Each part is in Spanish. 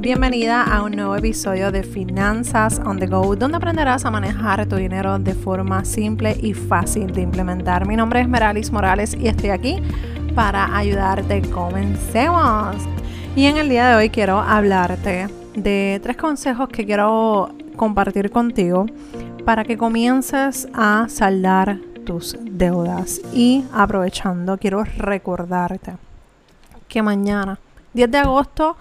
Bienvenida a un nuevo episodio de Finanzas on the Go, donde aprenderás a manejar tu dinero de forma simple y fácil de implementar. Mi nombre es Meralis Morales y estoy aquí para ayudarte. Comencemos. Y en el día de hoy quiero hablarte de tres consejos que quiero compartir contigo para que comiences a saldar tus deudas. Y aprovechando, quiero recordarte que mañana, 10 de agosto,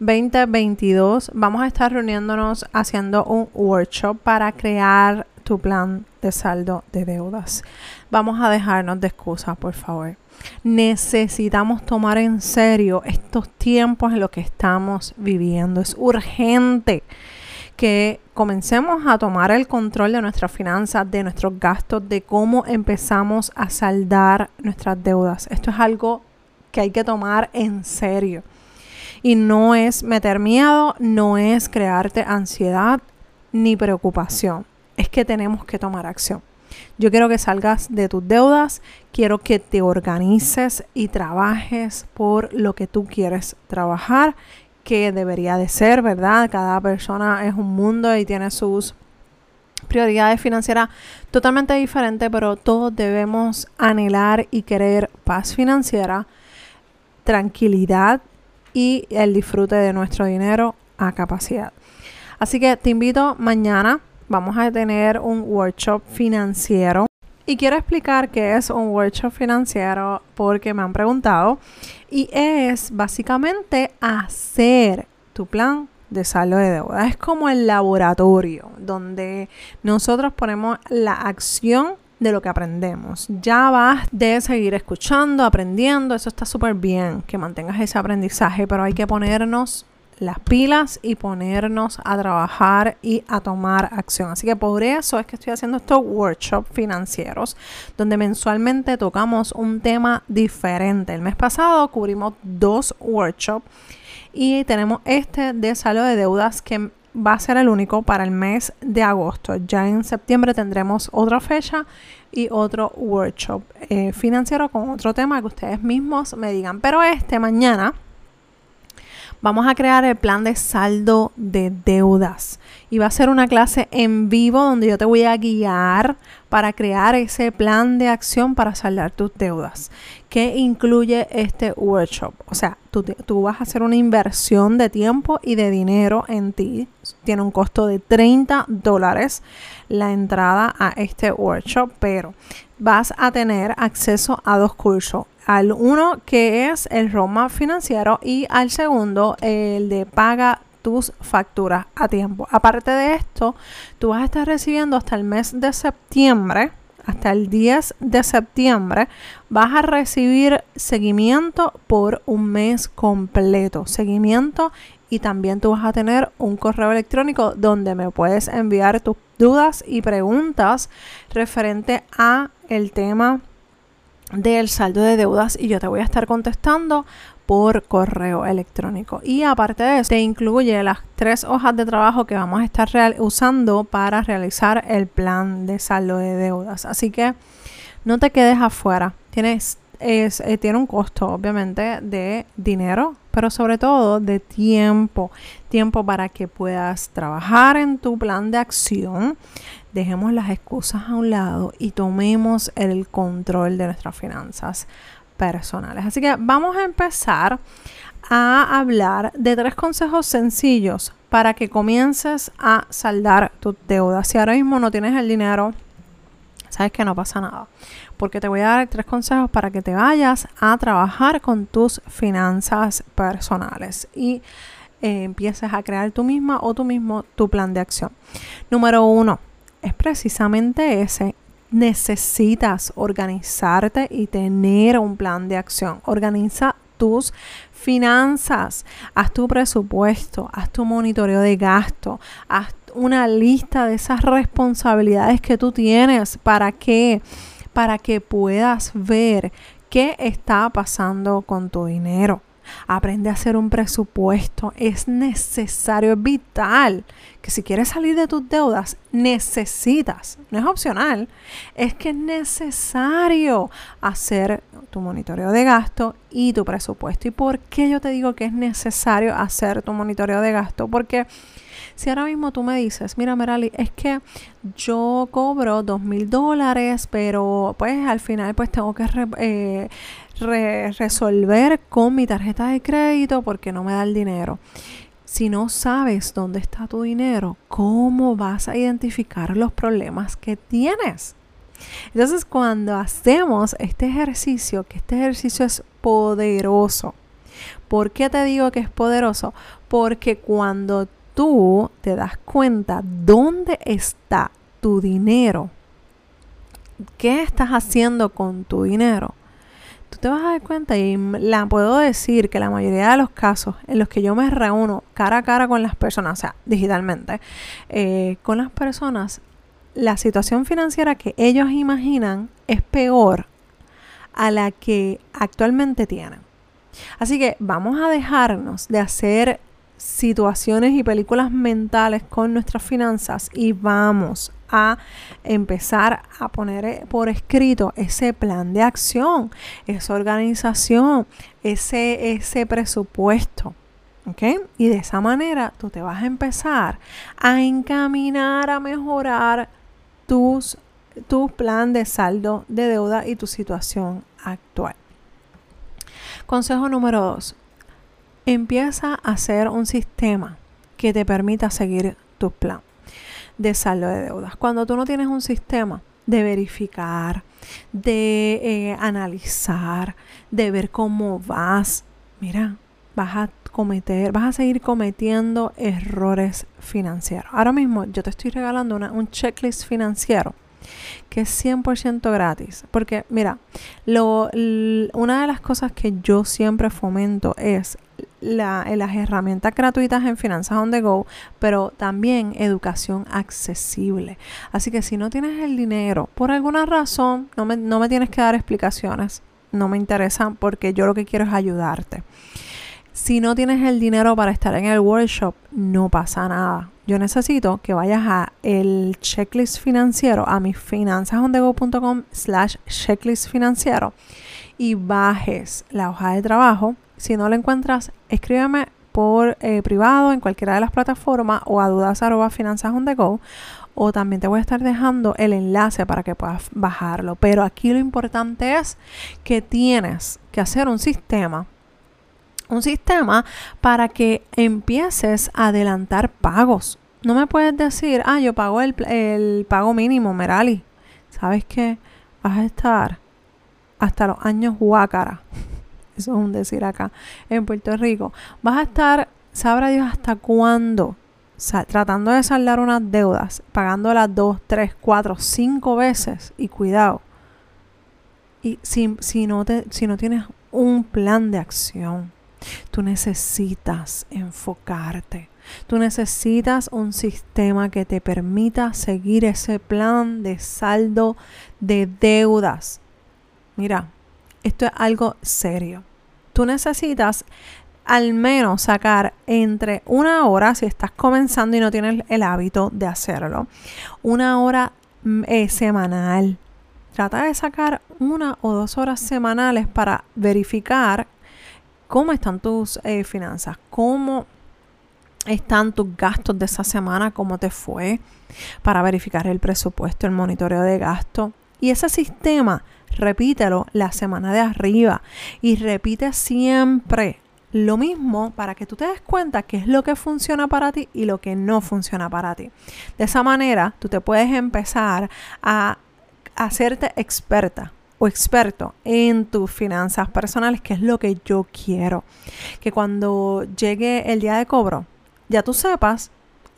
2022 vamos a estar reuniéndonos haciendo un workshop para crear tu plan de saldo de deudas. Vamos a dejarnos de excusas, por favor. Necesitamos tomar en serio estos tiempos en los que estamos viviendo. Es urgente que comencemos a tomar el control de nuestras finanzas, de nuestros gastos, de cómo empezamos a saldar nuestras deudas. Esto es algo que hay que tomar en serio. Y no es meter miedo, no es crearte ansiedad ni preocupación. Es que tenemos que tomar acción. Yo quiero que salgas de tus deudas, quiero que te organices y trabajes por lo que tú quieres trabajar, que debería de ser, ¿verdad? Cada persona es un mundo y tiene sus prioridades financieras totalmente diferentes, pero todos debemos anhelar y querer paz financiera, tranquilidad y el disfrute de nuestro dinero a capacidad. Así que te invito mañana, vamos a tener un workshop financiero. Y quiero explicar qué es un workshop financiero porque me han preguntado. Y es básicamente hacer tu plan de saldo de deuda. Es como el laboratorio donde nosotros ponemos la acción de lo que aprendemos. Ya vas de seguir escuchando, aprendiendo, eso está súper bien, que mantengas ese aprendizaje, pero hay que ponernos las pilas y ponernos a trabajar y a tomar acción. Así que por eso es que estoy haciendo estos workshops financieros, donde mensualmente tocamos un tema diferente. El mes pasado cubrimos dos workshops y tenemos este de saldo de deudas que va a ser el único para el mes de agosto. Ya en septiembre tendremos otra fecha y otro workshop eh, financiero con otro tema que ustedes mismos me digan. Pero este mañana vamos a crear el plan de saldo de deudas. Y va a ser una clase en vivo donde yo te voy a guiar para crear ese plan de acción para saldar tus deudas. que incluye este workshop? O sea, tú, tú vas a hacer una inversión de tiempo y de dinero en ti. Tiene un costo de 30 dólares la entrada a este workshop, pero vas a tener acceso a dos cursos al uno que es el Roma financiero y al segundo el de paga tus facturas a tiempo. Aparte de esto, tú vas a estar recibiendo hasta el mes de septiembre, hasta el 10 de septiembre, vas a recibir seguimiento por un mes completo. Seguimiento y también tú vas a tener un correo electrónico donde me puedes enviar tus dudas y preguntas referente a el tema del saldo de deudas y yo te voy a estar contestando por correo electrónico. Y aparte de eso, te incluye las tres hojas de trabajo que vamos a estar usando para realizar el plan de saldo de deudas. Así que no te quedes afuera. Tienes, es, eh, tiene un costo, obviamente, de dinero, pero sobre todo de tiempo. Tiempo para que puedas trabajar en tu plan de acción dejemos las excusas a un lado y tomemos el control de nuestras finanzas personales. Así que vamos a empezar a hablar de tres consejos sencillos para que comiences a saldar tus deudas. Si ahora mismo no tienes el dinero, sabes que no pasa nada. Porque te voy a dar tres consejos para que te vayas a trabajar con tus finanzas personales y eh, empieces a crear tú misma o tú mismo tu plan de acción. Número uno, es precisamente ese. Necesitas organizarte y tener un plan de acción. Organiza tus finanzas, haz tu presupuesto, haz tu monitoreo de gasto, haz una lista de esas responsabilidades que tú tienes para que para que puedas ver qué está pasando con tu dinero. Aprende a hacer un presupuesto. Es necesario, es vital que si quieres salir de tus deudas, necesitas, no es opcional, es que es necesario hacer tu monitoreo de gasto y tu presupuesto. ¿Y por qué yo te digo que es necesario hacer tu monitoreo de gasto? Porque si ahora mismo tú me dices, mira Merali, es que yo cobro dos mil dólares, pero pues al final pues tengo que eh, resolver con mi tarjeta de crédito porque no me da el dinero. Si no sabes dónde está tu dinero, ¿cómo vas a identificar los problemas que tienes? Entonces, cuando hacemos este ejercicio, que este ejercicio es poderoso, ¿por qué te digo que es poderoso? Porque cuando tú te das cuenta dónde está tu dinero, qué estás haciendo con tu dinero, tú te vas a dar cuenta y la puedo decir que la mayoría de los casos en los que yo me reúno cara a cara con las personas, o sea, digitalmente, eh, con las personas, la situación financiera que ellos imaginan es peor a la que actualmente tienen. Así que vamos a dejarnos de hacer situaciones y películas mentales con nuestras finanzas y vamos a empezar a poner eh, por escrito ese plan de acción, esa organización, ese, ese presupuesto. Y de esa manera tú te vas a empezar a encaminar a mejorar tus, tu plan de saldo de deuda y tu situación actual. Consejo número dos. Empieza a hacer un sistema que te permita seguir tu plan de saldo de deudas. Cuando tú no tienes un sistema de verificar, de eh, analizar, de ver cómo vas, mira, vas a cometer, vas a seguir cometiendo errores financieros. Ahora mismo yo te estoy regalando un checklist financiero que es 100% gratis. Porque mira, lo, una de las cosas que yo siempre fomento es la, las herramientas gratuitas en Finanzas on the Go, pero también educación accesible. Así que si no tienes el dinero, por alguna razón, no me, no me tienes que dar explicaciones, no me interesa porque yo lo que quiero es ayudarte. Si no tienes el dinero para estar en el workshop, no pasa nada. Yo necesito que vayas a el checklist financiero, a mi finanzasondego.com slash checklist financiero y bajes la hoja de trabajo. Si no la encuentras, escríbeme por eh, privado en cualquiera de las plataformas o a dudas arroba finanzas o también te voy a estar dejando el enlace para que puedas bajarlo. Pero aquí lo importante es que tienes que hacer un sistema un sistema para que empieces a adelantar pagos. No me puedes decir, ah, yo pago el, el pago mínimo, Merali. ¿Sabes qué? Vas a estar hasta los años huácara. Eso es un decir acá en Puerto Rico. Vas a estar, sabrá Dios hasta cuándo, tratando de saldar unas deudas, pagándolas dos, tres, cuatro, cinco veces. Y cuidado. Y si, si, no te, si no tienes un plan de acción, Tú necesitas enfocarte. Tú necesitas un sistema que te permita seguir ese plan de saldo de deudas. Mira, esto es algo serio. Tú necesitas al menos sacar entre una hora, si estás comenzando y no tienes el hábito de hacerlo, una hora mm, eh, semanal. Trata de sacar una o dos horas semanales para verificar cómo están tus eh, finanzas, cómo están tus gastos de esa semana, cómo te fue, para verificar el presupuesto, el monitoreo de gasto. Y ese sistema, repítelo la semana de arriba y repite siempre lo mismo para que tú te des cuenta qué es lo que funciona para ti y lo que no funciona para ti. De esa manera, tú te puedes empezar a hacerte experta o experto en tus finanzas personales, que es lo que yo quiero. Que cuando llegue el día de cobro, ya tú sepas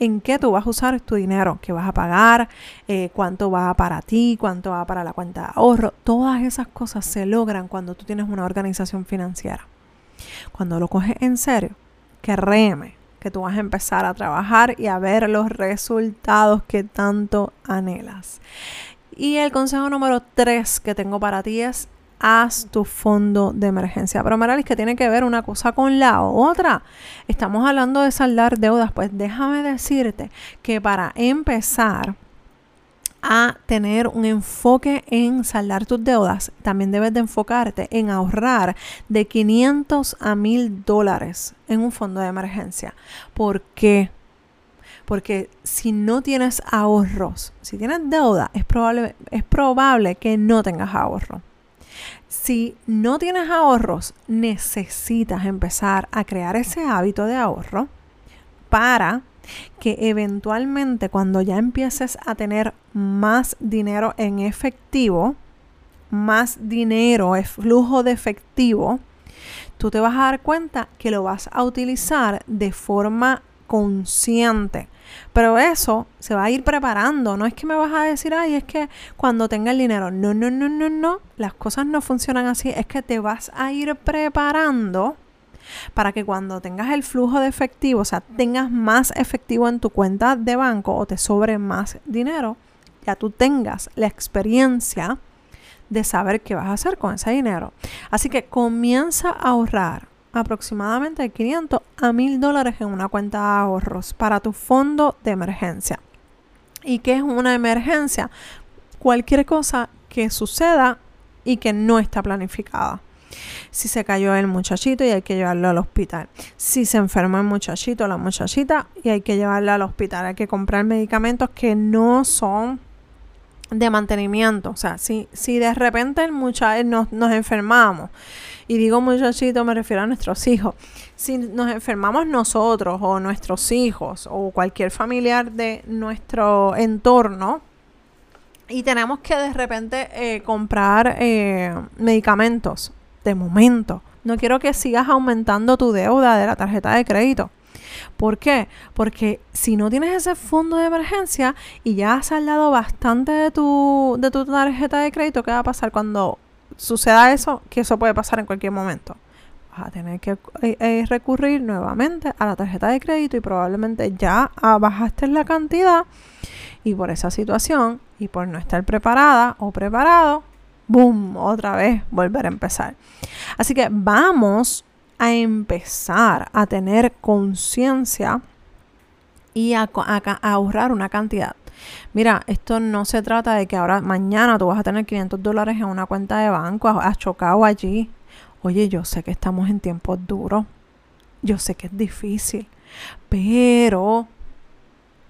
en qué tú vas a usar tu dinero, qué vas a pagar, eh, cuánto va para ti, cuánto va para la cuenta de ahorro. Todas esas cosas se logran cuando tú tienes una organización financiera. Cuando lo coges en serio, créeme que tú vas a empezar a trabajar y a ver los resultados que tanto anhelas. Y el consejo número tres que tengo para ti es haz tu fondo de emergencia. Pero Maralis, que tiene que ver una cosa con la otra. Estamos hablando de saldar deudas. Pues déjame decirte que para empezar a tener un enfoque en saldar tus deudas, también debes de enfocarte en ahorrar de 500 a 1000 dólares en un fondo de emergencia. ¿Por qué? Porque si no tienes ahorros, si tienes deuda, es probable, es probable que no tengas ahorro. Si no tienes ahorros, necesitas empezar a crear ese hábito de ahorro para que eventualmente cuando ya empieces a tener más dinero en efectivo, más dinero, flujo de efectivo, tú te vas a dar cuenta que lo vas a utilizar de forma consciente. Pero eso se va a ir preparando. No es que me vas a decir, ay, es que cuando tenga el dinero. No, no, no, no, no. Las cosas no funcionan así. Es que te vas a ir preparando para que cuando tengas el flujo de efectivo, o sea, tengas más efectivo en tu cuenta de banco o te sobre más dinero, ya tú tengas la experiencia de saber qué vas a hacer con ese dinero. Así que comienza a ahorrar aproximadamente de 500 a 1000 dólares en una cuenta de ahorros para tu fondo de emergencia. ¿Y qué es una emergencia? Cualquier cosa que suceda y que no está planificada. Si se cayó el muchachito y hay que llevarlo al hospital. Si se enferma el muchachito o la muchachita y hay que llevarla al hospital. Hay que comprar medicamentos que no son de mantenimiento. O sea, si, si de repente el muchacho nos, nos enfermamos y digo muchachito, me refiero a nuestros hijos. Si nos enfermamos nosotros o nuestros hijos o cualquier familiar de nuestro entorno y tenemos que de repente eh, comprar eh, medicamentos de momento. No quiero que sigas aumentando tu deuda de la tarjeta de crédito. ¿Por qué? Porque si no tienes ese fondo de emergencia y ya has saldado bastante de tu, de tu tarjeta de crédito, ¿qué va a pasar cuando suceda eso, que eso puede pasar en cualquier momento. Vas a tener que eh, eh, recurrir nuevamente a la tarjeta de crédito y probablemente ya bajaste la cantidad y por esa situación y por no estar preparada o preparado, ¡boom! Otra vez volver a empezar. Así que vamos a empezar a tener conciencia y a, ahorrar una cantidad. Mira, esto no se trata de que ahora mañana tú vas a tener 500 dólares en una cuenta de banco, has chocado allí. Oye, yo sé que estamos en tiempos duros, yo sé que es difícil, pero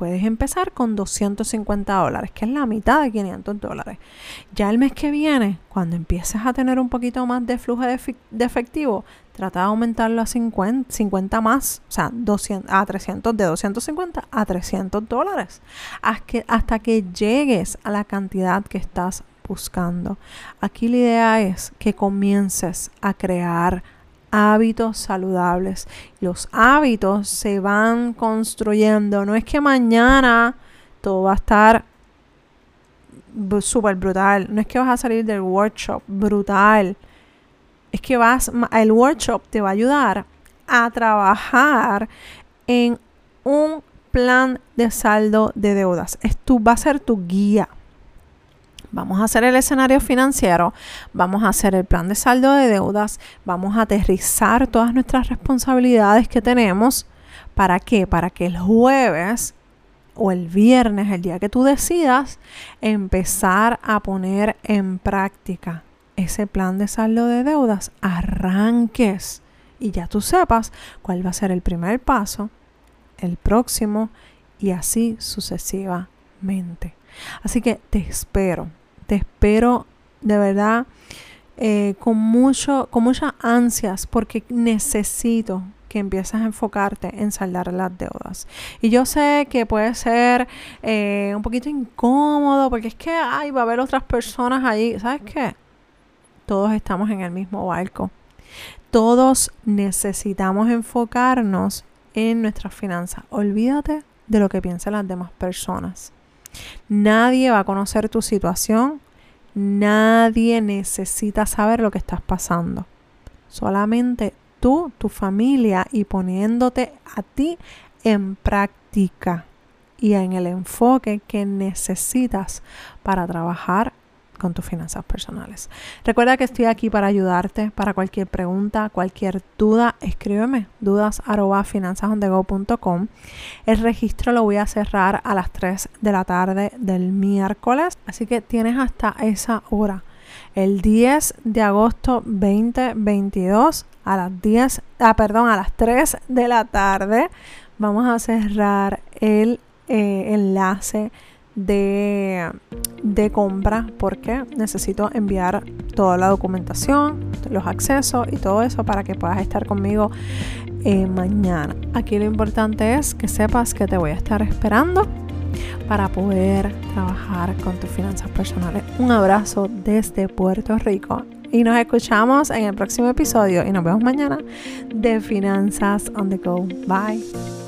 puedes empezar con 250 dólares, que es la mitad de 500 dólares. Ya el mes que viene, cuando empieces a tener un poquito más de flujo de, efectivo, trata de aumentarlo a 50, 50 más, o sea, 200, a 300, de 250 a 300 dólares, hasta que llegues a la cantidad que estás buscando. Aquí la idea es que comiences a crear hábitos saludables. Los hábitos se van construyendo. No es que mañana todo va a estar súper brutal. No es que vas a salir del workshop brutal. Es que vas, el workshop te va a ayudar a trabajar en un plan de saldo de deudas. Esto va a ser tu guía. Vamos a hacer el escenario financiero, vamos a hacer el plan de saldo de deudas, vamos a aterrizar todas nuestras responsabilidades que tenemos. ¿Para qué? Para que el jueves o el viernes, el día que tú decidas, empezar a poner en práctica ese plan de saldo de deudas, arranques y ya tú sepas cuál va a ser el primer paso, el próximo y así sucesivamente. Así que te espero te espero de verdad eh, con, mucho, con muchas ansias porque necesito que empieces a enfocarte en saldar las deudas. Y yo sé que puede ser eh, un poquito incómodo porque es que ay, va a haber otras personas ahí. ¿Sabes qué? Todos estamos en el mismo barco. Todos necesitamos enfocarnos en nuestras finanzas. Olvídate de lo que piensan las demás personas. Nadie va a conocer tu situación. Nadie necesita saber lo que estás pasando. Solamente tú, tu familia y poniéndote a ti en práctica y en el enfoque que necesitas para trabajar con tus finanzas personales. Recuerda que estoy aquí para ayudarte, para cualquier pregunta, cualquier duda, escríbeme dudas El registro lo voy a cerrar a las 3 de la tarde del miércoles, así que tienes hasta esa hora. El 10 de agosto 2022 a las 10, ah, perdón, a las 3 de la tarde vamos a cerrar el eh, enlace de, de compra porque necesito enviar toda la documentación, los accesos y todo eso para que puedas estar conmigo eh, mañana. Aquí lo importante es que sepas que te voy a estar esperando para poder trabajar con tus finanzas personales. Un abrazo desde Puerto Rico y nos escuchamos en el próximo episodio y nos vemos mañana de Finanzas on the Go. Bye.